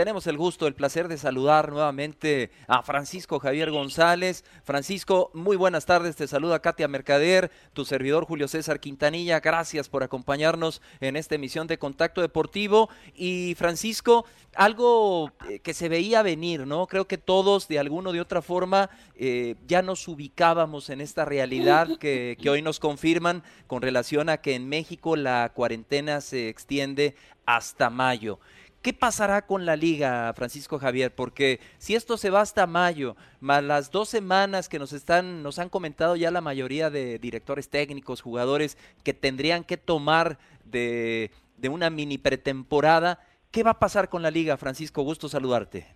Tenemos el gusto, el placer de saludar nuevamente a Francisco Javier González. Francisco, muy buenas tardes. Te saluda Katia Mercader, tu servidor Julio César Quintanilla. Gracias por acompañarnos en esta emisión de Contacto Deportivo. Y Francisco, algo eh, que se veía venir, ¿no? Creo que todos, de alguna o de otra forma, eh, ya nos ubicábamos en esta realidad que, que hoy nos confirman con relación a que en México la cuarentena se extiende hasta mayo. ¿Qué pasará con la liga, Francisco Javier? Porque si esto se va hasta mayo, más las dos semanas que nos están, nos han comentado ya la mayoría de directores técnicos, jugadores que tendrían que tomar de, de una mini pretemporada, ¿qué va a pasar con la liga, Francisco? Gusto saludarte.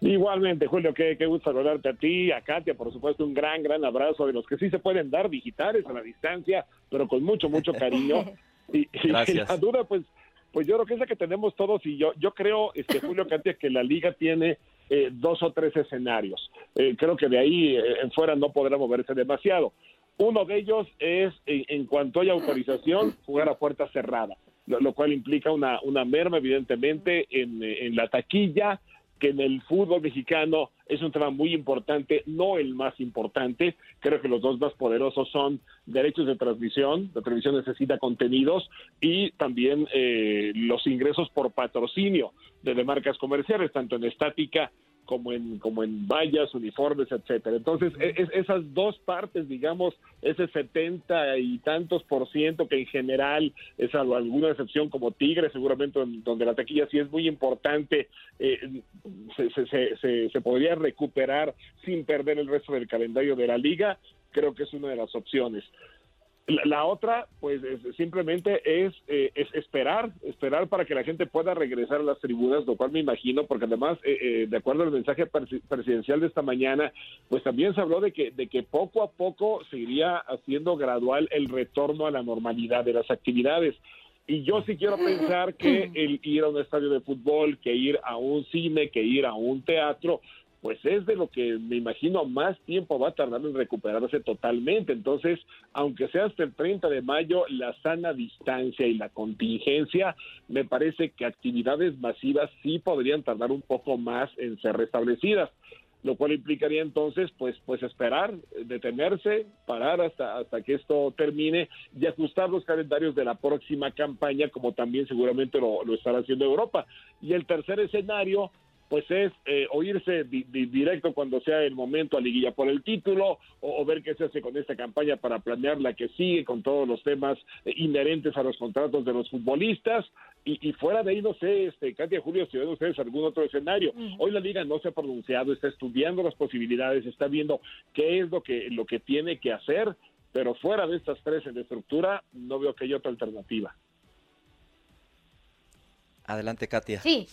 Igualmente, Julio, qué, qué gusto saludarte a ti, a Katia, por supuesto, un gran, gran abrazo de los que sí se pueden dar digitales a la distancia, pero con mucho, mucho cariño. Y, y Gracias. la duda, pues, pues yo creo que es la que tenemos todos y yo, yo creo, este Julio Katia, que la liga tiene eh, dos o tres escenarios. Eh, creo que de ahí eh, en fuera no podrá moverse demasiado. Uno de ellos es, en, en cuanto haya autorización, jugar a puerta cerrada, lo, lo cual implica una, una merma, evidentemente, en, en la taquilla, que en el fútbol mexicano es un tema muy importante, no el más importante. Creo que los dos más poderosos son derechos de transmisión, la televisión necesita contenidos y también eh, los ingresos por patrocinio de, de marcas comerciales, tanto en estática como en como en vallas, uniformes, etcétera. Entonces, e- es- esas dos partes, digamos, ese setenta y tantos por ciento que en general, es alguna excepción como Tigre, seguramente en- donde la taquilla sí es muy importante, eh, se, se, se- se podría recuperar sin perder el resto del calendario de la liga, creo que es una de las opciones. La, la otra, pues es- simplemente es, eh, es esperar, esperar para que la gente pueda regresar a las tribunas, lo cual me imagino, porque además, eh, eh, de acuerdo al mensaje presi- presidencial de esta mañana, pues también se habló de que, de que poco a poco se iría haciendo gradual el retorno a la normalidad de las actividades. Y yo sí quiero pensar que el ir a un estadio de fútbol, que ir a un cine, que ir a un teatro, pues es de lo que me imagino más tiempo va a tardar en recuperarse totalmente. Entonces, aunque sea hasta el 30 de mayo, la sana distancia y la contingencia, me parece que actividades masivas sí podrían tardar un poco más en ser restablecidas lo cual implicaría entonces pues pues esperar, detenerse, parar hasta hasta que esto termine y ajustar los calendarios de la próxima campaña como también seguramente lo, lo estará haciendo Europa. Y el tercer escenario pues es eh, oírse directo cuando sea el momento a liguilla por el título o, ver qué se hace con esta campaña para planear la que sigue con todos los temas eh, inherentes a los contratos de los futbolistas y, fuera de ahí no sé, este, Katia Julio, si ven ustedes algún otro escenario. Hoy la liga no se ha pronunciado, está estudiando las posibilidades, está viendo qué es lo que lo que tiene que hacer, pero fuera de estas tres en estructura no veo que haya otra alternativa. Adelante, Katia. Sí,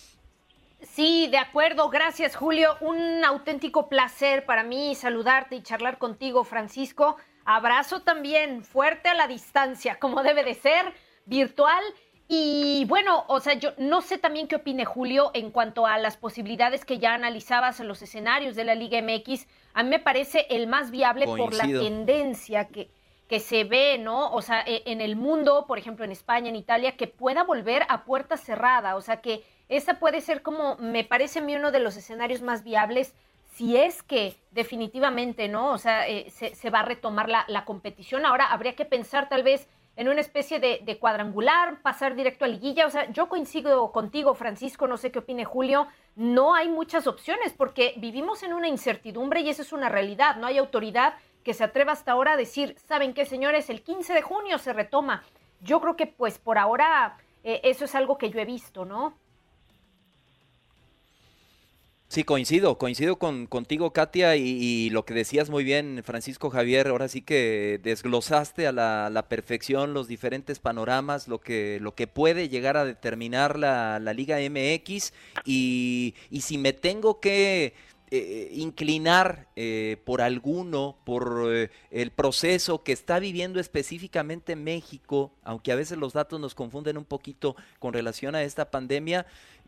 Sí, de acuerdo. Gracias, Julio. Un auténtico placer para mí saludarte y charlar contigo, Francisco. Abrazo también fuerte a la distancia, como debe de ser, virtual. Y bueno, o sea, yo no sé también qué opine Julio en cuanto a las posibilidades que ya analizabas en los escenarios de la Liga MX. A mí me parece el más viable por la tendencia que, que se ve, ¿no? O sea, e, en el mundo, por ejemplo, en España, en Italia, que pueda volver a puerta cerrada. O sea, que esa puede ser como, me parece a mí uno de los escenarios más viables si es que definitivamente, ¿no? O sea, eh, se, va a retomar la, competición. Ahora habría que pensar tal vez en una especie de, cuadrangular, pasar directo a liguilla. O sea, yo coincido contigo, Francisco, no sé qué opine Julio. No hay muchas opciones porque vivimos en una incertidumbre y esa es una realidad. No hay autoridad que se atreva hasta ahora a decir, ¿saben qué, señores? El 15 de junio se retoma. Yo creo que pues por ahora eh, eso es algo que yo he visto, ¿no? Sí, coincido, coincido con, contigo, Katia, y, lo que decías muy bien, Francisco Javier, ahora sí que desglosaste a la, perfección los diferentes panoramas, lo que, lo que puede llegar a determinar la, la Liga MX, y, y si me tengo que eh, inclinar eh, por alguno, por eh, el proceso que está viviendo específicamente México, aunque a veces los datos nos confunden un poquito con relación a esta pandemia,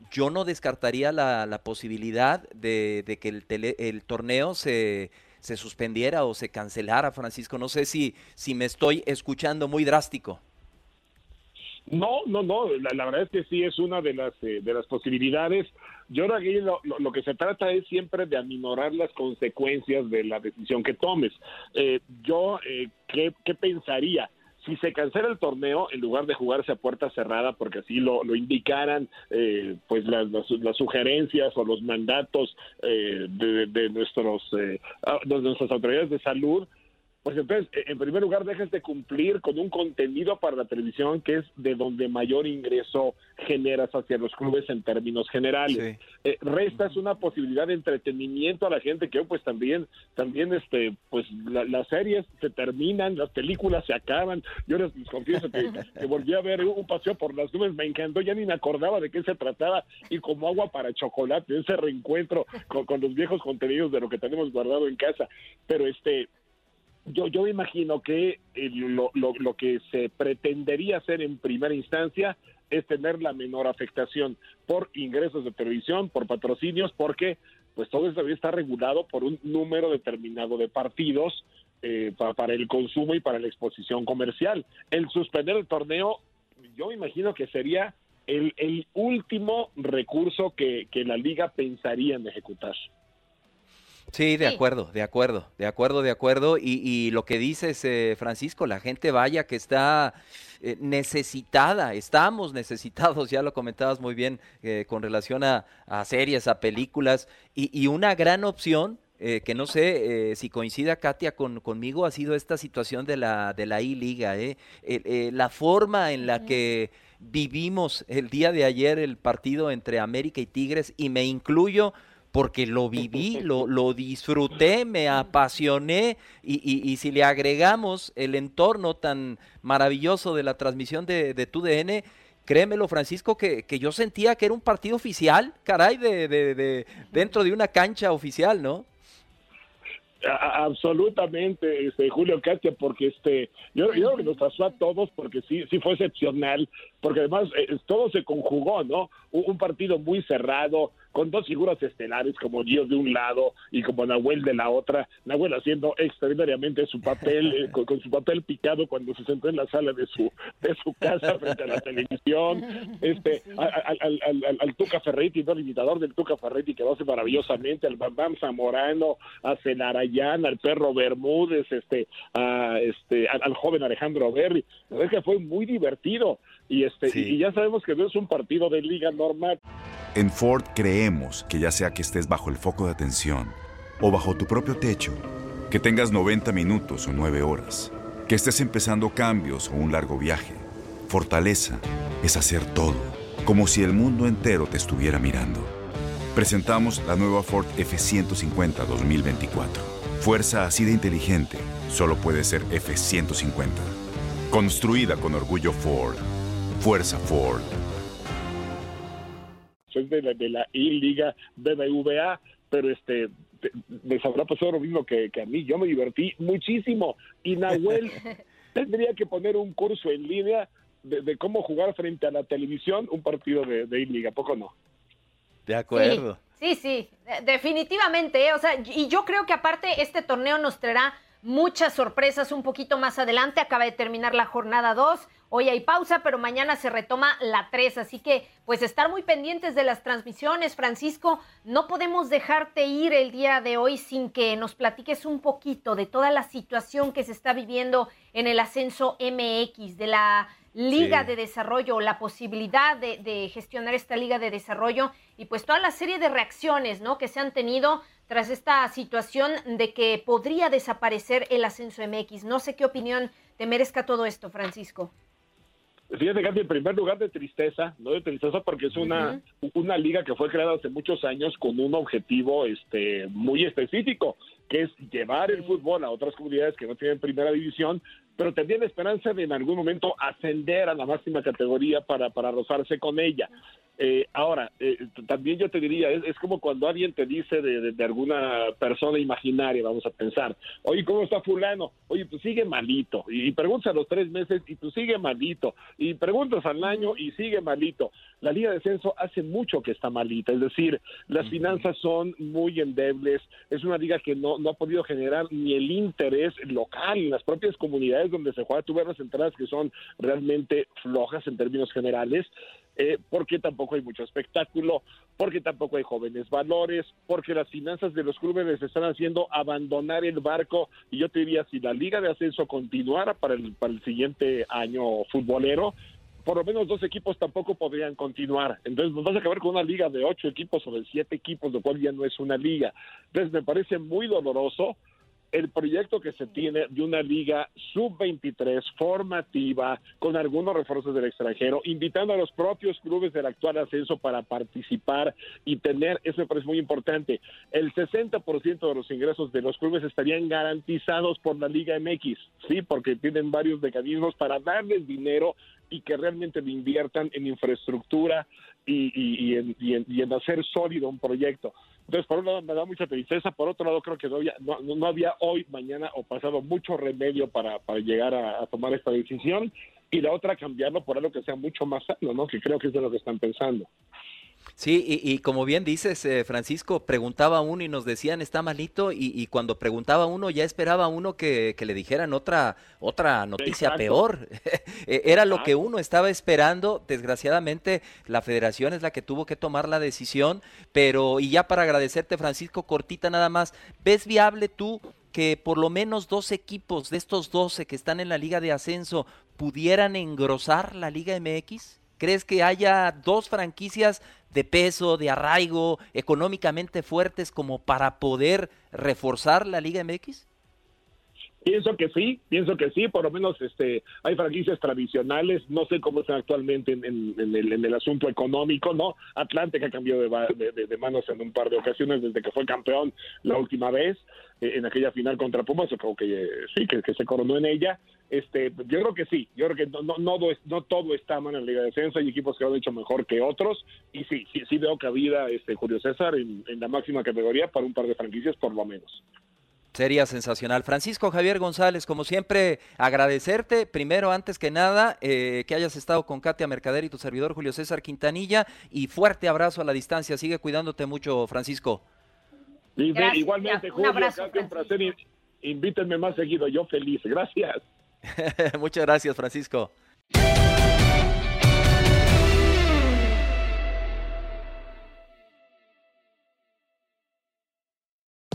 yo no descartaría la, posibilidad de, que el, el torneo se, se, suspendiera o se cancelara, Francisco. No sé si, si me estoy escuchando muy drástico. No, no, no, la, verdad es que sí es una de las, de las posibilidades. Yo creo que lo, lo, que se trata es siempre de aminorar las consecuencias de la decisión que tomes. Eh, yo, eh, ¿qué, ¿qué, pensaría? Si se cancela el torneo, en lugar de jugarse a puerta cerrada, porque así lo, lo indicaran eh, pues las, las, sugerencias o los mandatos eh, de, de, nuestros, ah, de nuestras autoridades de salud, pues entonces, eh, en primer lugar, dejes de cumplir con un contenido para la televisión que es de donde mayor ingreso generas hacia los clubes en términos generales. Eh, restas una posibilidad de entretenimiento a la gente que pues también, también este, pues las series se terminan, las películas se acaban. Yo les, confieso que, volví a ver un paseo por las nubes, me encantó, ya ni me acordaba de qué se trataba y como agua para chocolate, ese reencuentro con, con los viejos contenidos de lo que tenemos guardado en casa. Pero este yo, yo imagino que eh, lo, lo, que se pretendería hacer en primera instancia es tener la menor afectación por ingresos de televisión, por patrocinios, porque pues todo eso está regulado por un número determinado de partidos eh, para, el consumo y para la exposición comercial. El suspender el torneo, yo imagino que sería el, el último recurso que la liga pensaría en ejecutar. Sí, de acuerdo, de acuerdo, de acuerdo, de acuerdo. Y, lo que dices, eh, Francisco, la gente vaya que está eh, necesitada, estamos necesitados, ya lo comentabas muy bien eh, con relación a, series, a películas, y, una gran opción. que no sé si coincida Katia con, conmigo, ha sido esta situación de la, de la I-Liga. la forma en la que vivimos el día de ayer el partido entre América y Tigres, y me incluyo porque lo viví, lo, lo disfruté, me apasioné y, y, si le agregamos el entorno tan maravilloso de la transmisión de, de TUDN, créemelo Francisco, que, que, yo sentía que era un partido oficial, caray, de, de, de dentro de una cancha oficial, ¿no? absolutamente este Julio Castia porque este yo, creo que nos pasó a todos porque sí sí fue excepcional porque además eh, todo se conjugó no un partido muy cerrado con dos figuras estelares como Dios de un lado y como Nahuel de la otra, Nahuel haciendo extraordinariamente su papel, eh, con, su papel picado cuando se sentó en la sala de su de su casa frente a la televisión, este al, al, al, Tuca Ferretti, ¿no? el imitador del Tuca Ferretti que lo hace maravillosamente, al Bam Zamorano, a Celarayán, al perro Bermúdez, este, a, este, al, joven Alejandro Berri, la verdad que fue muy divertido y este y ya sabemos que no es un partido de liga normal. En Ford creemos que ya sea que estés bajo el foco de atención o bajo tu propio techo, que tengas 90 minutos o 9 horas, que estés empezando cambios o un largo viaje, fortaleza es hacer todo, como si el mundo entero te estuviera mirando. Presentamos la nueva Ford F150 2024. Fuerza así de inteligente solo puede ser F150. Construida con orgullo Ford. Fuerza Ford. Soy de la, de la I-Liga BBVA, pero este les habrá pasado lo mismo que, que a mí. Yo me divertí muchísimo. Y Nahuel tendría que poner un curso en línea de, de, cómo jugar frente a la televisión un partido de, de I-Liga, ¿poco no? De acuerdo. Sí, sí, sí definitivamente. ¿eh? O sea, y yo creo que aparte este torneo nos traerá muchas sorpresas un poquito más adelante. Acaba de terminar la jornada 2. Hoy hay pausa, pero mañana se retoma la 3. Así que, pues, estar muy pendientes de las transmisiones. Francisco, no podemos dejarte ir el día de hoy sin que nos platiques un poquito de toda la situación que se está viviendo en el ascenso MX, de la liga sí. de desarrollo, la posibilidad de, de, gestionar esta liga de desarrollo y pues toda la serie de reacciones ¿no? que se han tenido tras esta situación de que podría desaparecer el ascenso MX. No sé qué opinión te merezca todo esto, Francisco. Fíjate que en primer lugar de tristeza, no de tristeza porque es una, uh -huh. una liga que fue creada hace muchos años con un objetivo este, muy específico, que es llevar el fútbol a otras comunidades que no tienen primera división, pero la esperanza de en algún momento ascender a la máxima categoría para, para rozarse con ella. Eh, ahora, eh, también yo te diría, es, es, como cuando alguien te dice de, de, de, alguna persona imaginaria, vamos a pensar, oye, ¿cómo está fulano? Oye, pues sigue malito. Y, y preguntas a los tres meses y pues sigue malito. Y preguntas al año y sigue malito. La Liga de Descenso hace mucho que está malita, es decir, las finanzas son muy endebles, es una liga que no, no ha podido generar ni el interés local en las propias comunidades donde se juega. Tú ves las entradas que son realmente flojas en términos generales eh, porque tampoco hay mucho espectáculo, porque tampoco hay jóvenes valores, porque las finanzas de los clubes les están haciendo abandonar el barco. Y yo te diría, si la Liga de Ascenso continuara para el, para el siguiente año futbolero, por lo menos dos equipos tampoco podrían continuar. Entonces nos vas a acabar con una liga de ocho equipos o de siete equipos, lo cual ya no es una liga. Entonces me parece muy doloroso el proyecto que se tiene de una liga sub-23 formativa con algunos refuerzos del extranjero, invitando a los propios clubes del actual ascenso para participar y tener, eso me parece muy importante, el 60% de los ingresos de los clubes estarían garantizados por la Liga MX, sí, porque tienen varios mecanismos para darles dinero y que realmente lo inviertan en infraestructura y, y, y, en, y, en, hacer sólido un proyecto. Entonces, por un lado me da mucha tristeza, por otro lado creo que no había, no, no había hoy, mañana o pasado mucho remedio para, para llegar a, a, tomar esta decisión y la otra cambiarlo por algo que sea mucho más sano, ¿no? Que creo que es de lo que están pensando. Sí, y, y, como bien dices, eh, Francisco, preguntaba uno y nos decían está malito, y, y cuando preguntaba uno ya esperaba uno que, que le dijeran otra, otra noticia Exacto. peor. E, era lo que uno estaba esperando. Desgraciadamente, la federación es la que tuvo que tomar la decisión, pero, y ya para agradecerte, Francisco, cortita nada más, ¿ves viable tú que por lo menos dos equipos de estos 12 que están en la Liga de Ascenso pudieran engrosar la Liga MX? ¿Crees que haya dos franquicias de peso, de arraigo, económicamente fuertes como para poder reforzar la Liga MX? Pienso que sí, pienso que sí, por lo menos este, hay franquicias tradicionales, no sé cómo están actualmente en, el, asunto económico, ¿no? Atlante que ha cambiado de, de, de, manos en un par de ocasiones desde que fue campeón la última vez, eh, en aquella final contra Pumas, creo que eh, sí, que, se coronó en ella. Este, yo creo que sí, yo creo que no, no, no, no todo está mal en la Liga de Defensa, hay equipos que lo han hecho mejor que otros, y sí, sí, sí veo cabida este, Julio César en, en la máxima categoría para un par de franquicias por lo menos. Sería sensacional. Francisco Javier González, como siempre, agradecerte, primero, antes que nada, eh, que hayas estado con Katia Mercader y tu servidor Julio César Quintanilla, y fuerte abrazo a la distancia. Sigue cuidándote mucho, Francisco. Gracias, Igualmente, Julio, un, abrazo, Katia, un placer. Invítenme más seguido, yo feliz. Gracias. Muchas gracias, Francisco.